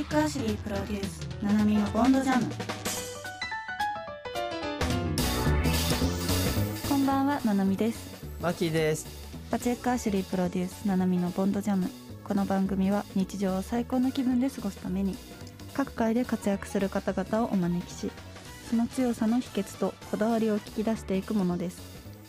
チックアシュリープロデュースナナミのボンドジャム。こんばんはナナミです。マキです。パチェックアシュリープロデュースナナミのボンドジャム。この番組は日常を最高の気分で過ごすために各界で活躍する方々をお招きしその強さの秘訣とこだわりを聞き出していくものです。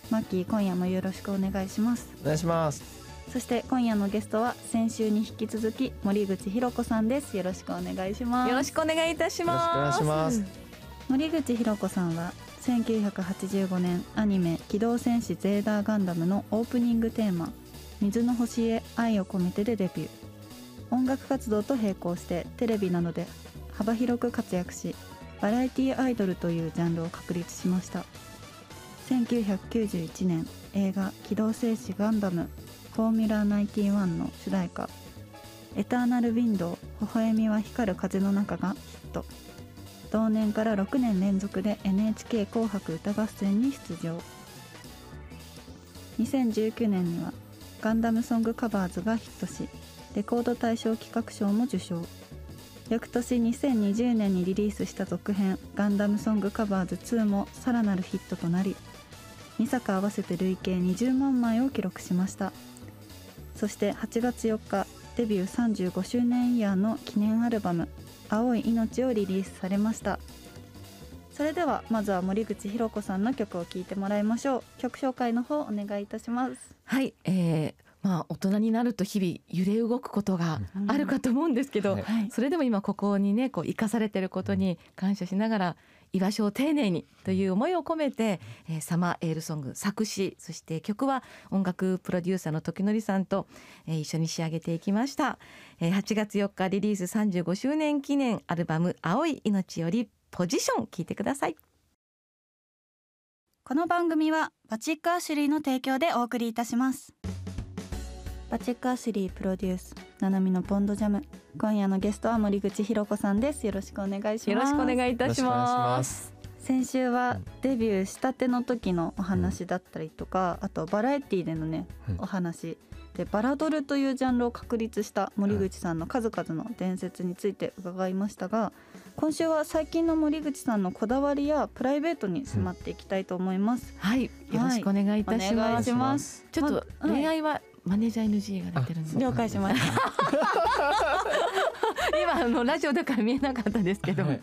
マッキー今夜もよろしくお願いします。お願いしますそして今夜のゲストは先週に引き続き森口博子さんです。よろしくお願いします。よろしくお願いいたします。よろしくお願いします森口博子さんは1985年アニメ「機動戦士ゼーダーガンダム」のオープニングテーマ「水の星へ愛を込めて」でデビュー音楽活動と並行してテレビなどで幅広く活躍しバラエティアイドルというジャンルを確立しました。1991年映画「機動戦士ガンダムフォーミュラ91」の主題歌「エターナル・ウィンドウ微笑みは光る風の中」がヒット。同年から6年連続で NHK 紅白歌合戦に出場。2019年にはガンダムソングカバーズがヒットしレコード大賞企画賞も受賞。翌年2020年にリリースした続編「ガンダムソングカバーズ2」もさらなるヒットとなり2作合わせて累計20万枚を記録しました。そして8月4日デビュー35周年イヤーの記念アルバム「青い命」をリリースされました。それではまずは森口博子さんの曲を聴いてもらいましょう。曲紹介の方お願いいたします。はい、えー、まあ大人になると日々揺れ動くことがあるかと思うんですけど、はいはい。それでも今ここにねこう生かされてることに感謝しながら居場所を丁寧にという思いを込めて、えーサマーエールソング作詞そして曲は音楽プロデューサーの時則さんと、えー一緒に仕上げていきました、えー8月4日リリース35周年記念アルバム青い命よりポジション聞いてください。この番組はバチックアシュリーの提供でお送りいたしますバチックアシュリープロデュースナナミのポンドジャム。今夜のゲストは森口博子さんです。よろしくお願いします。よろしくお願いいたしまます。す先週はデビューしたての時のお話だったりとか、あとバラエティでのね、うん。お話。でバラドルというジャンルを確立した森口さんの数々の伝説について伺いましたが今週は最近の森口さんのこだわりやプライベートに迫っていきたいと思います、はい、よろしくお願いいたしお願います。します。ちょっとま恋愛はマネージャー NG が出てるんで、了解しました 今あのラジオだから見えなかったですけど、はい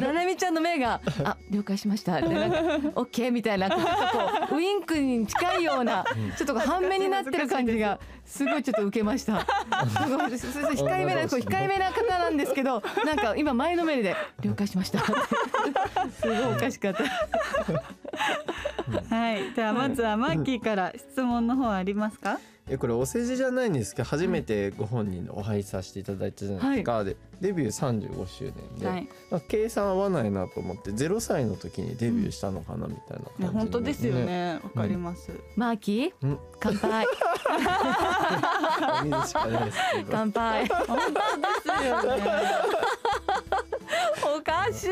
ななみちゃんの目があ了解しましたでなんかオッケーみたいななんかこうウインクに近いようなちょっと半目になってる感じがすごいちょっと受けました。控えめな控えめな方なんですけどなんか今前のめりで了解しました。すごいおかしかった。はいではまずはマッキーから質問の方ありますか、えこれお世辞じゃないんですけど初めてご本人のお会いさせていただいたじゃないですか、でデビュー35周年で、はい。まあ計算合わないなと思って0歳の時にデビューしたのかなみたいな感じいや本当ですよね。わかります、マーキー？うん。乾杯。乾杯。本当ですよねおかしい。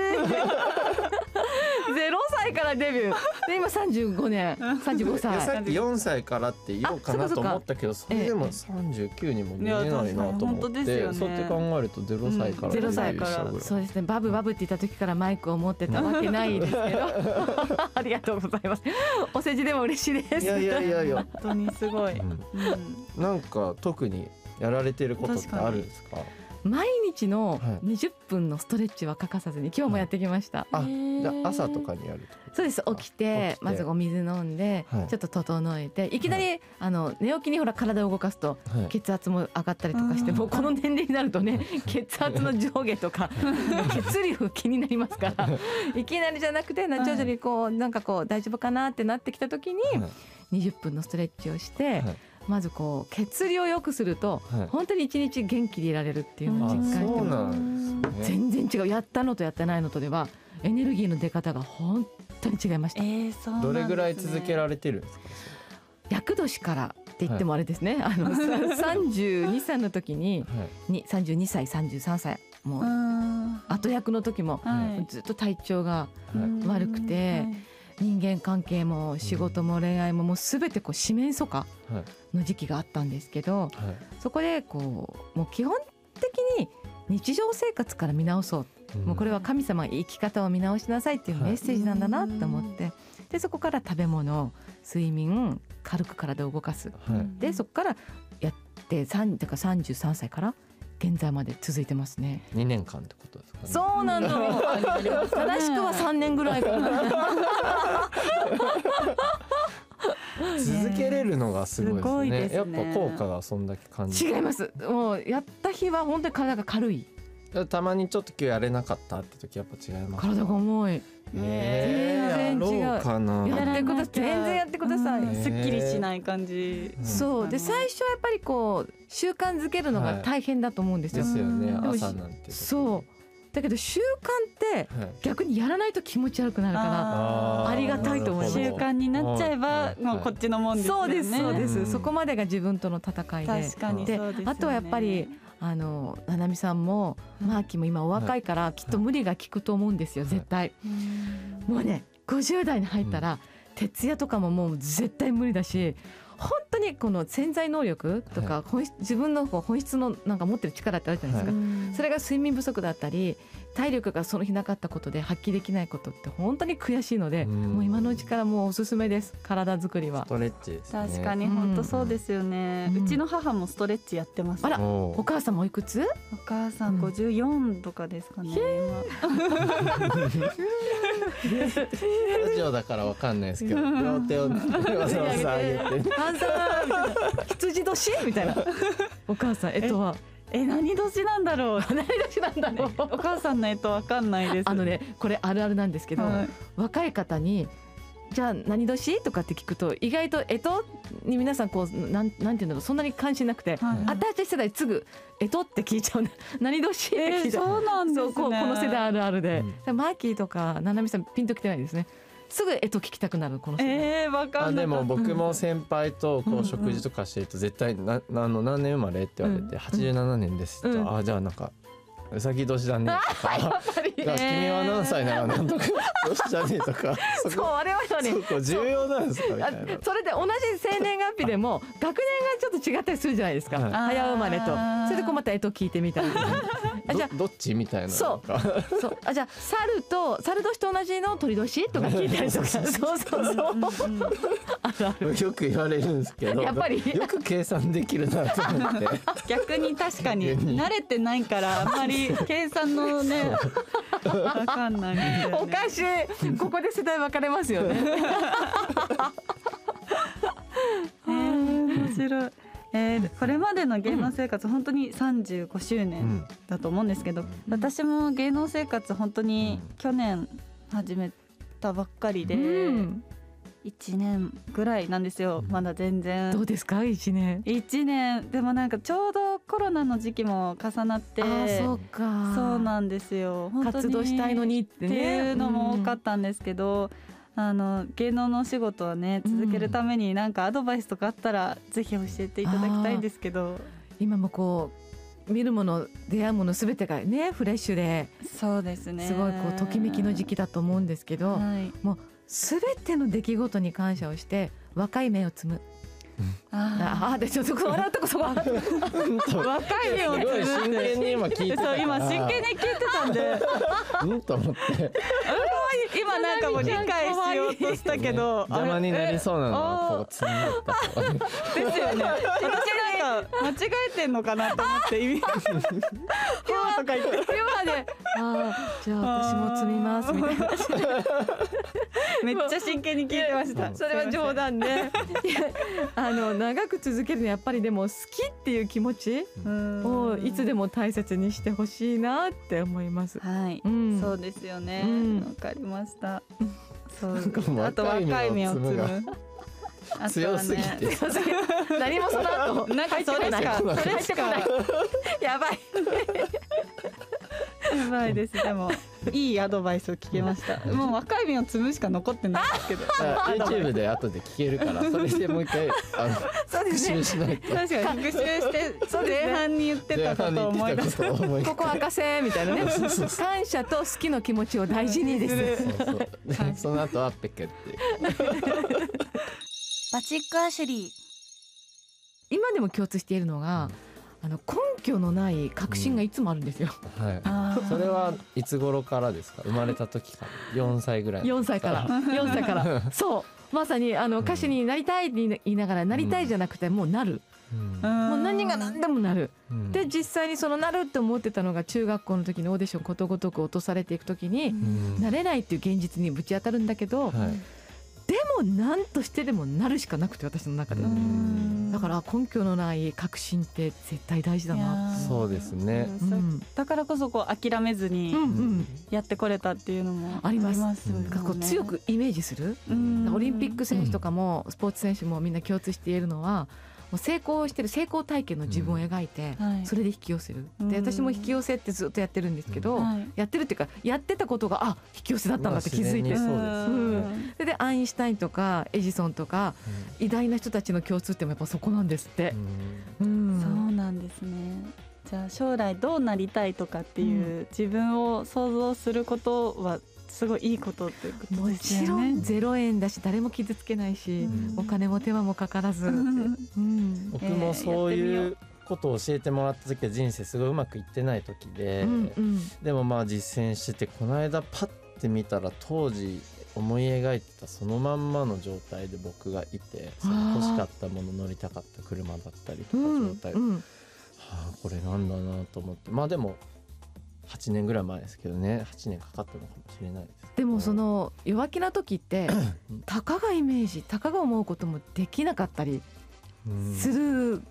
ゼロ歳からデビュー。で今三十五年、三十五いやさ歳。っき4歳からって言おうかなと思ったけどそれでも39にも見えないなと思って当ですよねそうやって考えると0歳からうんゼロ歳からそうですね。バブバブって言った時からマイクを持ってたわけないですけど。ありがとうございます。お世辞でも嬉しいです。いやいやいやいや、本当にすごい、なんか特にやられてることってあるんですか？毎日のはい。二十分のストレッチは欠かさずに今日もやってきました。あへー。じゃあ朝とかにやるそうです起きてまずお水飲んで、はい。ちょっと整えていきなり、あの寝起きにほら体を動かすとはい。血圧も上がったりとかして、うん。もうこの年齢になるとね 血圧の上下とか 血流気になりますからい。きなりじゃなくてな徐々にこうなんかこう大丈夫かなってなってきた時にはい。20分のストレッチをして、はいまずこう血流を良くするとはい。本当に一日元気でいられるっていうのをあ実感してね。全然違うやったのとやってないのとではエネルギーの出方が本当に違いました。えー、ね。どれぐらい続けられてるんですか？厄年からって言ってもあれですね、あの32歳の時に はい。に32歳33歳もううん後役の時もはい。ずっと体調がはい。悪くて人間関係も仕事も恋愛ももう全てこう四面楚歌はい。の時期があったんですけどはい。そこでこうもう基本的に日常生活から見直そう。もうこれは神様生き方を見直しなさいっていうメッセージなんだなって思って、でそこから食べ物睡眠軽く体を動かす、はい。でそこからやって3だから33歳から現在まで続いてますね。2年間ってことですかね。そうなの正しくは3年ぐらいかな。続けれるのがすごいですね。すね。やっぱ効果がそんだけ感じ違います。もうやった日は本当に体が軽い。たまにちょっと今日やれなかったって時やっぱ違います。か体が重い。え。ー、全然違う。やろうかな。やってください。全然やってください、うん。すっきりしない感じ。うん。そう。で最初はやっぱりこう習慣づけるのが大変だと思うんですよ、ですよね。うん。朝なんてそうだけど習慣ってはい。逆にやらないと気持ち悪くなるからー。ありがたいと思います習慣になっちゃえば、はいもうこっちのもんですよね。そうですそうです、うんそこまでが自分との戦いで。確かにね。あとはやっぱりあのななみさんもマーキーも今お若いからきっと無理が効くと思うんですよ絶対。もうね50代に入ったら徹夜とかももう絶対無理だし本当にこの潜在能力とか本質自分の本質のなんか持ってる力ってあるじゃないですか、それが睡眠不足だったり体力がその日なかったことで発揮できないことって本当に悔しいので、うん。もう今のうちからもうおすすめです。体作りは。ス。トレッチですね。確かに本当そうですよね、ううんちの母もストレッチやってます。あらお母さんもおいくつ？お母さんうん。54とかですかね、ラジオだからわかんないですけど両手を わざわざ上げて。羊年？みたいな。お母さんえっとは？今え何年なんだろう？何年なんだろう？お母さんのえとわかんないです。あのねこれあるあるなんですけど、はい。若い方にじゃあ何年？とかって聞くと意外と干支に皆さんこうなんなんていうんだろう？そんなに関心なくて、はい。私世代すぐ干支って聞いちゃう 何年？ってえー、聞いちゃう、そうなんですね。そうこうこの世代あるあるで、うん。マーキーとかななみさんピンときてないですねすぐ干支聞きたくなるこの世代、えー、わかあでも僕も先輩とこう食事とかしてると絶対なあの何年生まれって言われて87年ですってうん。あじゃあなんかうさぎ年だねとかやっぱりだから君は何歳ならなんとか 年だねとかそそうこ我々はね。そこ重要なんですか？みたあいな。それで同じ生年月日でも学年がちょっと違ったりするじゃないですか、はい。早生まれと。それでこうまた干支聞いてみたりあじゃあどどっちみたいなそう。そう。あじゃあ猿と猿年と同じの鳥年とか聞いたりとか。そうそうそう。よく言われるんですけど。やっぱり。よく計算できるなと思って。逆に確かに慣れてないからあんまり計算のねわかんないねおかしい。ここで世代分かれますよね。えー面白い。えーこれまでの芸能生活、本当に35周う年ん。だと思うんですけど、私も芸能生活本当に去年始めたばっかりで、うん。1年ぐらいなんですよ。まだ全ど然うですか？一年。1年。でもなんかちょうどコロナの時期も重なってあそうか。そうなんですよ。活動したいのにってね。っていうのも多かったんですけど、あの芸能のお仕事はね続けるためになんかアドバイスとかあったらぜひ教えていただきたいんですけど。今もこう見るもの出会うものすべてがねフレッシュでそうですね。すごいこうときめきの時期だと思うんですけどはい、すべての出来事に感謝をして若い芽を摘む。あああでちょっと笑うとこそこ若い目をすごい真剣に今聞いてた今真剣に聞いてたんで。うんと思って 今なんかもう理解しようとしたけど邪魔になりそうなのはあこう積んだったで。すよね。私間違えてんのかなと思って意味。今とか言って今で。ああじゃあ私も摘みますみたいな。めっちゃ真剣に聞いてました。それは冗談であの長く続けるのはやっぱりでも好きっていう気持ちをいつでも大切にしてほしいなって思います。はい、うん。そうですよね。うん。わ、かりました。そうあと若い芽を摘む強すぎて。何もその後なんかそれしか？入ってこない。それしかやばい。やばいです。でもいいアドバイスを聞けました。もう若い芽を摘むしか残ってないんですけど。あ YouTube で後で聞けるからそれでもう一回あのそうですね。復習しないと。確かに。復習して前半に言ってたことを思い出す。前半に言ってたこここ赤せみたいなね。感謝と好きの気持ちを大事にです。そうそうでその後はペケってバチックアシュリー。今でも共通しているのが、あの根拠のない確信がいつもあるんですよ。はい。あー。それはいつ頃からですか？生まれた時から？4歳ぐらい4歳から。4歳から。そう。まさにあの歌手になりたいって言いながらなりたいじゃなくてもうなる、うん。もう何が何でもなる、うん。で実際にそのなるって思ってたのが中学校の時にオーディションことごとく落とされていく時に、うん。なれないっていう現実にぶち当たるんだけど、はいでも何としてでもなるしかなくて私の中で、うん。だから根拠のない確信って絶対大事だな。そうですね。うん。だからこそこう諦めずにうんうんやってこれたっていうのもあります。ようんね。なんかこう強くイメージする、うん。オリンピック選手とかもスポーツ選手もみんな共通して言えるのはもう成功してる成功体験の自分を描いて、はい。それで引き寄せる、うん。で私も引き寄せってずっとやってるんですけど、はい。やってるっていうかやってたことがあ引き寄せだったんだって気づいて、そうですうん。それでアインシュタインとかエジソンとか偉大な人たちの共通点もやっぱそこなんですって。う。ん。うん。そうなんですね。じゃあ将来どうなりたいとかっていう自分を想像することはすごいいいことっていうこともですよね。ちろん。ゼロ円だし誰も傷つけないし、うん。お金も手間もかからず、うん。うん。僕もそういうことを教えてもらった時は人生すごいうまくいってない時で、うんうん。でもまあ実践しててこの間パッて見たら当時思い描いてたそのまんまの状態で僕がいてその欲しかったもの乗りたかった車だったりとかうん状態、はうん。あこれなんだなと思って。まあでも8年ぐらい前ですけどね。8年かかったのかもしれないですでもその弱気な時って たかがイメージたかが思うこともできなかったりうんする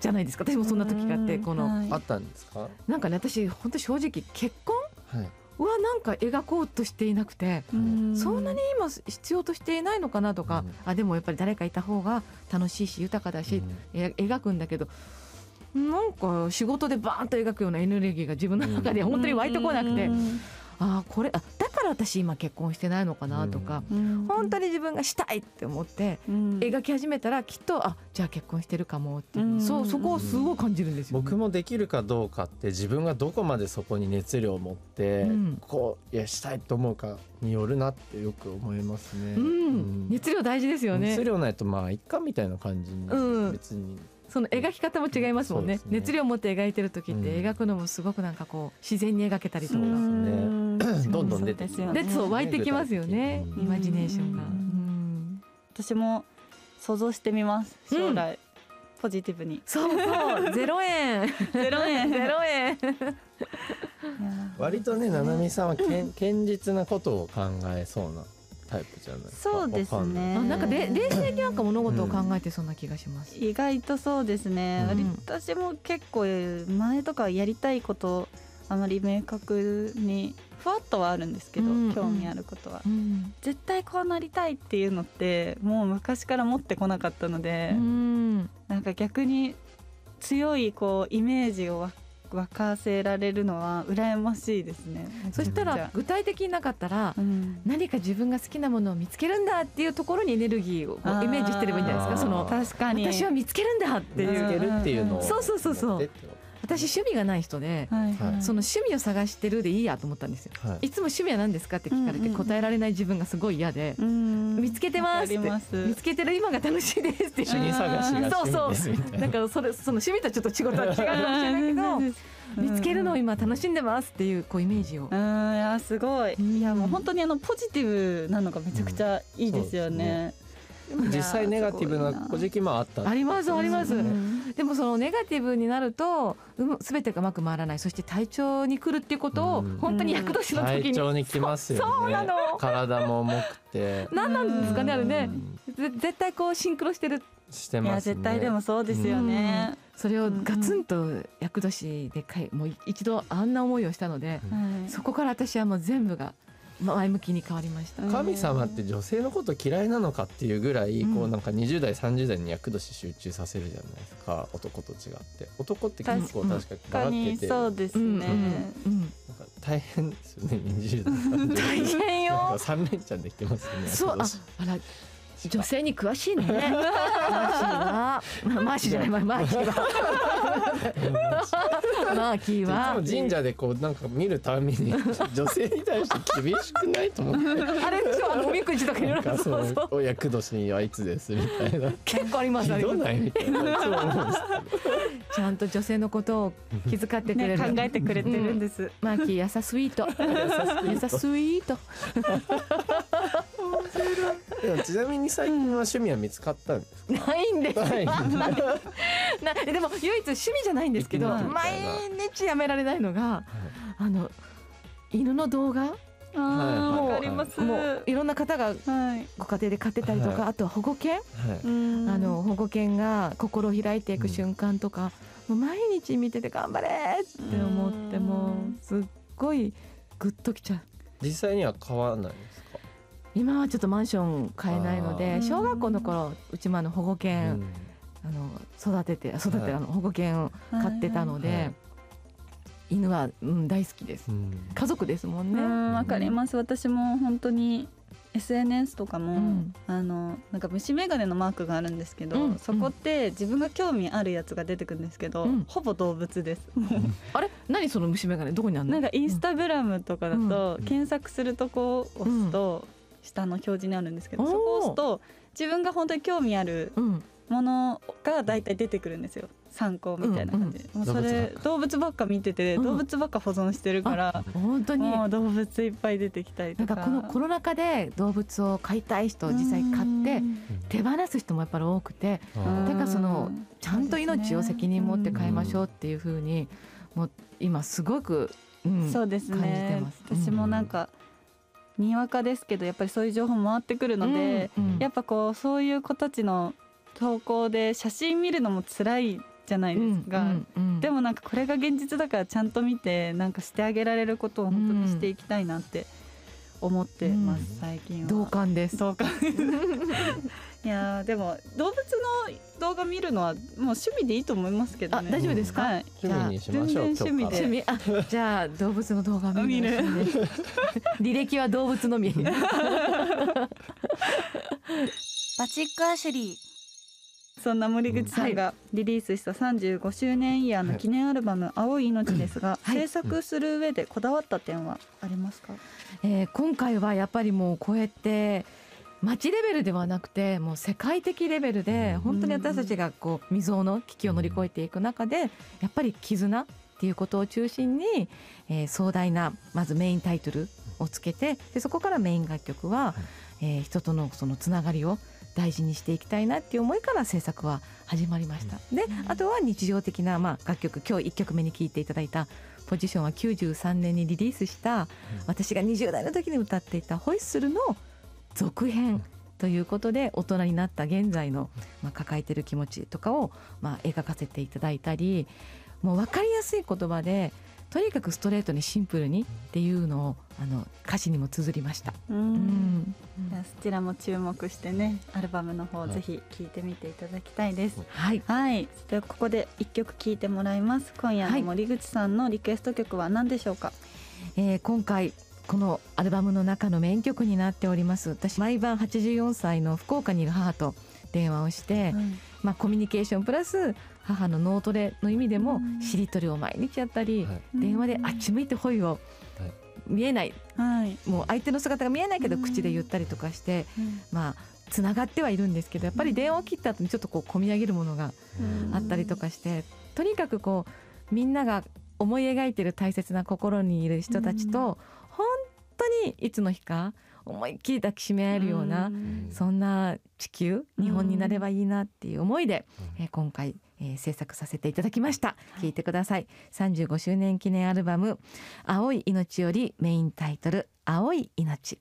じゃないですか。私もそんな時があってうんこの。はい。あったんですか？なんかね私本当正直結婚？はい。はなんか描こうとしていなくてうん。そんなに今必要としていないのかなとかうん。あでもやっぱり誰かいた方が楽しいし豊かだしえ描くんだけどなんか仕事でバーンと描くようなエネルギーが自分の中で本当に湧いてこなくて。うん。あーこれあだから私今結婚してないのかなとか。うん。本当に自分がしたいって思ってうん。描き始めたらきっとあじゃあ結婚してるかもっていううん。そうそこをすごい感じるんですよね、僕もできるかどうかって自分がどこまでそこに熱量を持って、うん。こういやしたいと思うかによるなってよく思いますね。熱量大事ですよね。熱量ないとまあいっかみたいな感じに、うん。別にその描き方も違いますもんね。ね。熱量を持って描いてる時ってうん。描くのもすごくなんかこう自然に描けたりとか、うんどんどん出てそうですよね。でそう湧いてきますよね、うん。イマジネーションが、ううん。ん私も想像してみます。将来、ポジティブに。そうそう。ゼロ円。ゼロ円。ゼロ円。割とね、ななみさんは堅実なことを考えそうなタイプじゃない。そうですね。なんかれ冷静になんか物事を考えてそうな気がします、意外とそうですね、うん。私も結構前とかやりたいことあまり明確にふわっとはあるんですけど、うん興味あることは、うん。絶対こうなりたいっていうのってもう昔から持ってこなかったので、うんなんか逆に強いこうイメージをわ沸かせられるのは羨ましいですね。そしたら具体的になかったらゃうん。何か自分が好きなものを見つけるんだっていうところにエネルギーをイメージしてればいいんじゃないですか。その確かに。私は見つけるんだっていう。見つけるっていうのをそうそうそうそう私趣味がない人ではいはい。はいその趣味を探してるでいいやと思ったんですよ。とはい。いつも趣味は何ですかって聞かれてうんうん。答えられない自分がすごい嫌でうん。見つけてますって見つけてる今が楽しいですって趣味探しがそうそう趣味ですみたいな。だからそれその趣味とはちょっと違う違うかもしれないけど見つけるのを今楽しんでますっていうこうイメージを。うん。いやすごい、うん。いやもう本当にあのポジティブなのがめちゃくちゃいいですよね。実際ネガティブな時期もあった。ありますあります。うん。でもそのネガティブになると全てがうまく回らない。そして体調に来るっていうことをうん。本当に役年の時に。体調にきますよね。そうなの。体も重くて。何なんですかねあれね。絶対こうシンクロしてる。いやしてますね。絶対でもそうですよね。それをガツンと役年でかいもう一度あんな思いをしたのではい。そこから私はもう全部が前向きに変わりました。神様って女性のこと嫌いなのかっていうぐらい、うん。こうなんか20代30代に役年集中させるじゃないですか。男と違って。男って結構確かに。ばらけてそうですうんね。うん。うん。なんか大変ですよね20代30代。大変よ。なんか三連チャンできてますよね。そうあら女性に詳しいね マーシーはまマーシーじゃないママーキーはマーキーいつはも神社でこうなんか見るたびに女性に対して厳しくないと思ってあれでしょあのおみくじとかいろないろそそうそうお役年はいつですみたいな結構ありますひどないみたいないつも思うんですちゃんと女性のことを気遣ってくれねる、考えてくれてるんです、マーキー優さスイート優さスイートけどでもちなみに最近は趣味は見つかったんですか、ないんです。よないなでも唯一趣味じゃないんですけど毎日やめられないのがあの犬の動画？あーはい。わかります。もういろんな方がはい。ご家庭で飼ってたりとか、はい。あとは保護犬、はい。うん。あの保護犬が心を開いていく瞬間とか、もう毎日見てて頑張れって思ってうん。もうすっごいグッときちゃう。実際には買わないんですか、今はちょっとマンション買えないのあでー。小学校の頃うちもあの保護犬、うん。あの育てて育てはい。てあの保護犬を飼ってたので、はい。犬は、うん、大好きです。うん。家族ですもんね。うんわかります。私も本当に SNS とかも、うん。あのなんか虫眼鏡のマークがあるんですけど、うんそこって自分が興味あるやつが出てくるんですけど、うん。ほぼ動物です。あれ？何その虫眼鏡？どこにあるの？なんかインスタグラムとかだと、うん。検索するとこを押すと、下の表示になるんですけど、そこを押すと自分が本当に興味あるうん。ものが大体出てくるんですよ。参考みたいな感じ。で、もうそれ動物ばっか。見てて、うん。動物ばっか保存してるから、本当に。もう動物いっぱい出てきたりとか。なんかこのコロナ禍で動物を飼いたい人実際買って手放す人もやっぱり多くてだからそのちゃんと命を責任持って飼いましょううっていうふうにもう今すごく、うん、そうです感じてねます。私もなんかにわかですけどやっぱりそういう情報回ってくるので、うんうん。やっぱこうそういう子たちの投稿で写真見るのも辛いじゃないですか、うんうんでもなんかこれが現実だからちゃんと見てなんかしてあげられることを本当にしていきたいなって思ってます、うん。最近は。同感です。同感いやーでも動物の動画見るのはもう趣味でいいと思いますけどね。あ大丈夫ですか？はい、趣味にしましょう全然趣味で。趣味あじゃあ動物の動画見る 履歴は動物のみバチックアシュリー。そんな森口さんがリリースした35周年イヤーの記念アルバム「青い命」ですが、はい。制作する上でこだわった点はありますか、えー今回はやっぱりもうこうやって町レベルではなくてもう世界的レベルでうん。本当に私たちがこう未曾有の危機を乗り越えていく中でやっぱり絆っていうことを中心に、えー壮大なまずメインタイトルをつけてでそこからメイン楽曲は、えー人とのそのつながりを大事にしていきたいなっていう思いから制作は始まりました。であとは日常的な、まあ、楽曲今日1曲目に聴いていただいた「ポジション」は93年にリリースした私が20代の時に歌っていた「ホイッスル」の続編ということで大人になった現在の、まあ、抱えてる気持ちとかを、まあ、描かせていただいたりもう分かりやすい言葉でとにかくストレートにシンプルにっていうのをあの歌詞にも綴りました。うんそちらも注目してねアルバムの方はいぜひ聴いてみていただきたいです。はいはい、ではここで一曲聴いてもらいます。今夜の森口さんのリクエスト曲は何でしょうか？えー今回このアルバムの中のメイン曲になっております。私毎晩84歳の福岡にいる母と電話をして、まあ、コミュニケーションプラス母の脳トレの意味でもうん。しりとりを毎日やったり、はい。電話であっち向いてほいをはい。見えない。はい、もう相手の姿が見えないけどうん。口で言ったりとかしてうん。まあつながってはいるんですけどやっぱり電話を切った後にちょっとこう込み上げるものがあったりとかしてとにかくこうみんなが思い描いてる大切な心にいる人たちと本当にいつの日か思いっきり抱きしめ合えるようなうん。そんな地球うん日本になればいいなっていう思いで、えー今回、えー制作させていただきました。聞いてください。35周年記念アルバム青い命よりメインタイトル青い命。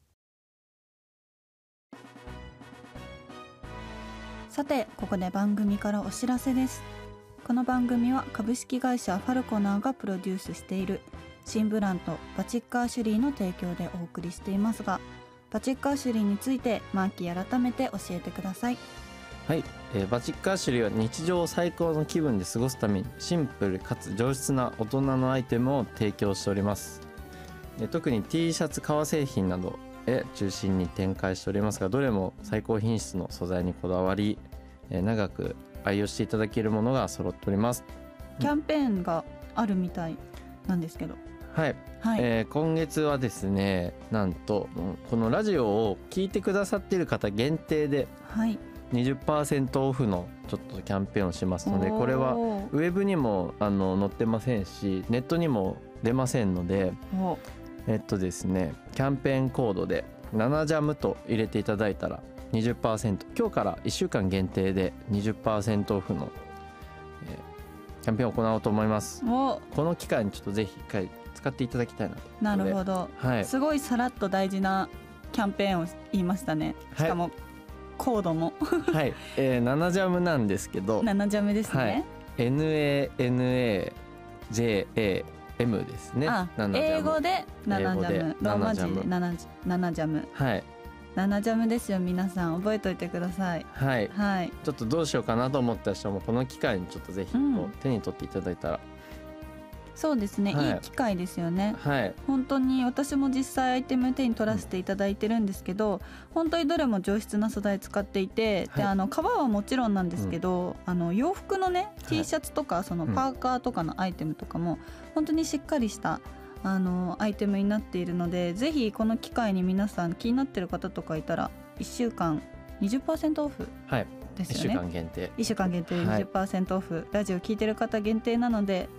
さてここで番組からお知らせです。この番組は株式会社ファルコナーがプロデュースしている新ブランドバチッカーシュリーの提供でお送りしていますがバチッカーシュリーについてマーキー改めて教えてください。はい、えーバチックアッシュリーは日常を最高の気分で過ごすためにシンプルかつ上質な大人のアイテムを提供しております。で特に T シャツ革製品などへ中心に展開しておりますがどれも最高品質の素材にこだわり、えー長く愛用していただけるものが揃っております。キャンペーンがあるみたいなんですけどはい、はい、えー今月はですねなんとうんこのラジオを聞いてくださっている方限定ではい。20%オフのちょっとキャンペーンをしますのでこれはウェブにもあの載ってませんしネットにも出ませんのでおえっとですねキャンペーンコードで7ジャムと入れていただいたら20%今日から1週間限定で20%オフの、えーキャンペーンを行おうと思います。おこの機会にちょっとぜひ一回使っていただきたいなと。なるほど、はい。すごいさらっと大事なキャンペーンを言いましたね。しかも、コードも。はい、えー、7ジャムなんですけど。7ジャムですね、NANAJAM ですね。あ7ジャム。英語で7ジャム。ローマ字で7 7ジ7ジャム。はい。7ジャムですよ皆さん。覚えておいてください。はい。はい。ちょっとどうしようかなと思った人もこの機会にちょっとぜひ手に取っていただいたら、そうですね、はい。い、い機会ですよね。はい。本当に私も実際アイテム手に取らせていただいてるんですけど本当にどれも上質な素材使っていて、はい。であの革はもちろんなんですけど、あの洋服のねい。T シャツとかそのうん。パーカーとかのアイテムとかも本当にしっかりしたあのアイテムになっているのでぜひこの機会に皆さん気になってる方とかいたら1週間20%オフはい。1週ですよね。間限定。1週間限定ではい。20%オフ、ラジオ聞いてる方限定なので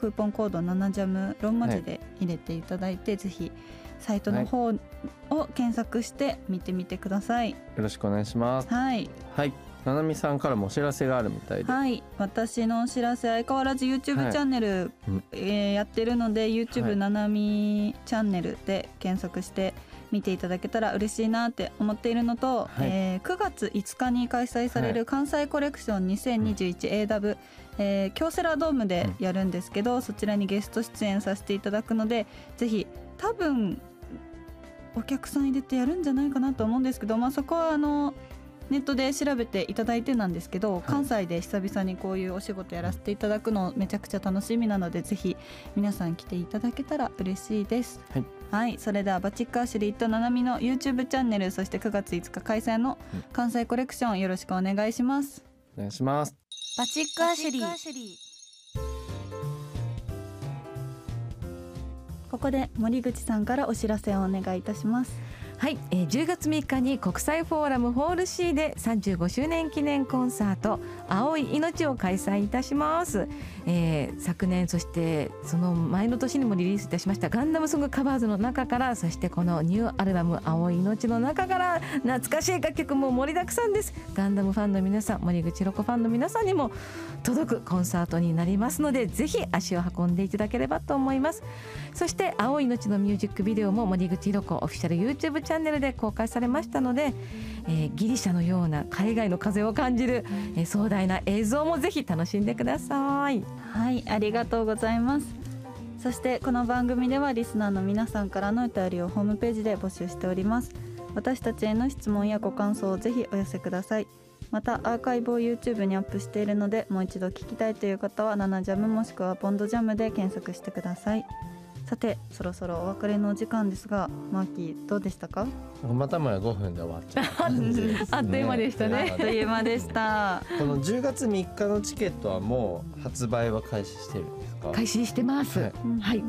クーポンコード7ジャムロンマ字で入れていただいて、ぜひサイトの方を検索して見てみてください。よろしくお願いします。はい。はい。ななみさんからもお知らせがあるみたいで、はい。私のお知らせ相変わらず YouTube はい。チャンネル、うん。えーやってるのでは YouTube い。ななみチャンネルで検索して見ていただけたら嬉しいなって思っているのと、はい。えー9月5日に開催されはる関西コレクション 2021AW、えー京セラドームでやるんですけど、そちらにゲスト出演させていただくのでぜひ多分お客さん入れてやるんじゃないかなと思うんですけど、まあ、そこはあのネットで調べていただいてなんですけど、関西で久々にこういうお仕事やらせていただくのめちゃくちゃ楽しみなのでぜひ皆さん来ていただけたら嬉しいです。はいはい、それではバチックアシュリーとナナミの YouTube チャンネルそして9月5日開催のうん関西コレクションよろしくお願いします。お願いしますバチックアシュリーここで森口さんからお知らせをお願いいたします。はい、えー、10月3日に国際フォーラムホール C で35周年記念コンサート青い命を開催いたします、えー、昨年そしてその前の年にもリリースいたしましたガンダムソングカバーズの中からそしてこのニューアルバム青い命の中から懐かしい楽曲も盛りだくさんです。ガンダムファンの皆さん森口ロコファンの皆さんにも届くコンサートになりますのでぜひ足を運んでいただければと思います。そして青い命のミュージックビデオも森口ロコオフィシャル YouTube チャンネルで公開されましたので、えーギリシャのような海外の風を感じる、えー壮大な映像もぜひ楽しんでください。はい、ありがとうございます。そしてこの番組ではリスナーの皆さんからのお便りをホームページで募集しております。私たちへの質問やご感想をぜひお寄せください。またアーカイブを YouTube にアップしているのでもう一度聞きたいという方は「ナナジャム」もしくは「ボンドジャム」で検索してください。さてそろそろお別れのお時間ですがマーキーどうでしたか？またもや5分で終わっちゃう感じですねあっという間でしたね。あっという間でした。この10月3日のチケットはもう発売は開始してるんですか？開始してます。はい。はい、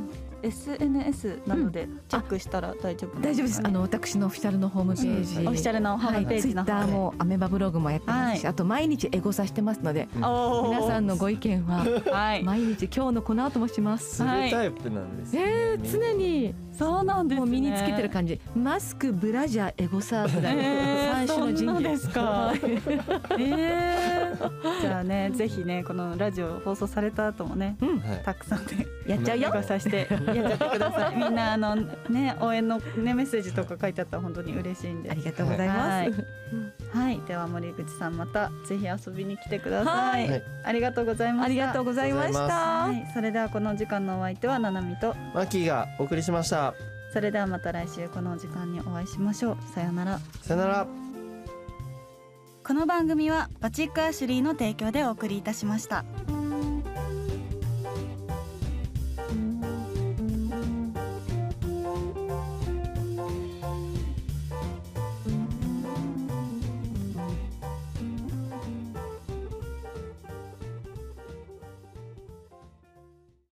SNS などでチェックしたら大丈夫大丈夫です。あの私のオフィシャルのホームページ、オフィシャルのホームページツイッターもアメバブログもやってますし、はあと毎日エゴサしてますので、皆さんのご意見ははい。毎日今日のこの後もします。するタイプなんですね、えー、常にそうなんですね。もう身につけてる感じ。マスク、ブラジャー、エゴサーぐらい種の神器。そんなですか。はい。えー、じゃあねぜひねこのラジオ放送された後もねうん、はい。たくさんでやっちゃうよ。さして。やっちゃってください。みんなあのね応援のねメッセージとか書いてあったら本当に嬉しいんで。ありがとうございます。はい。では森口さんまたぜひ遊びに来てください、はい。ありがとうございました。ありがとうございました。はい、それではこの時間のお相手はななみと。マキがお送りしましたそれではまた来週この時間にお会いしましょう。さようなら。さよなら。この番組はバチックアシュリーの提供でお送りいたしました。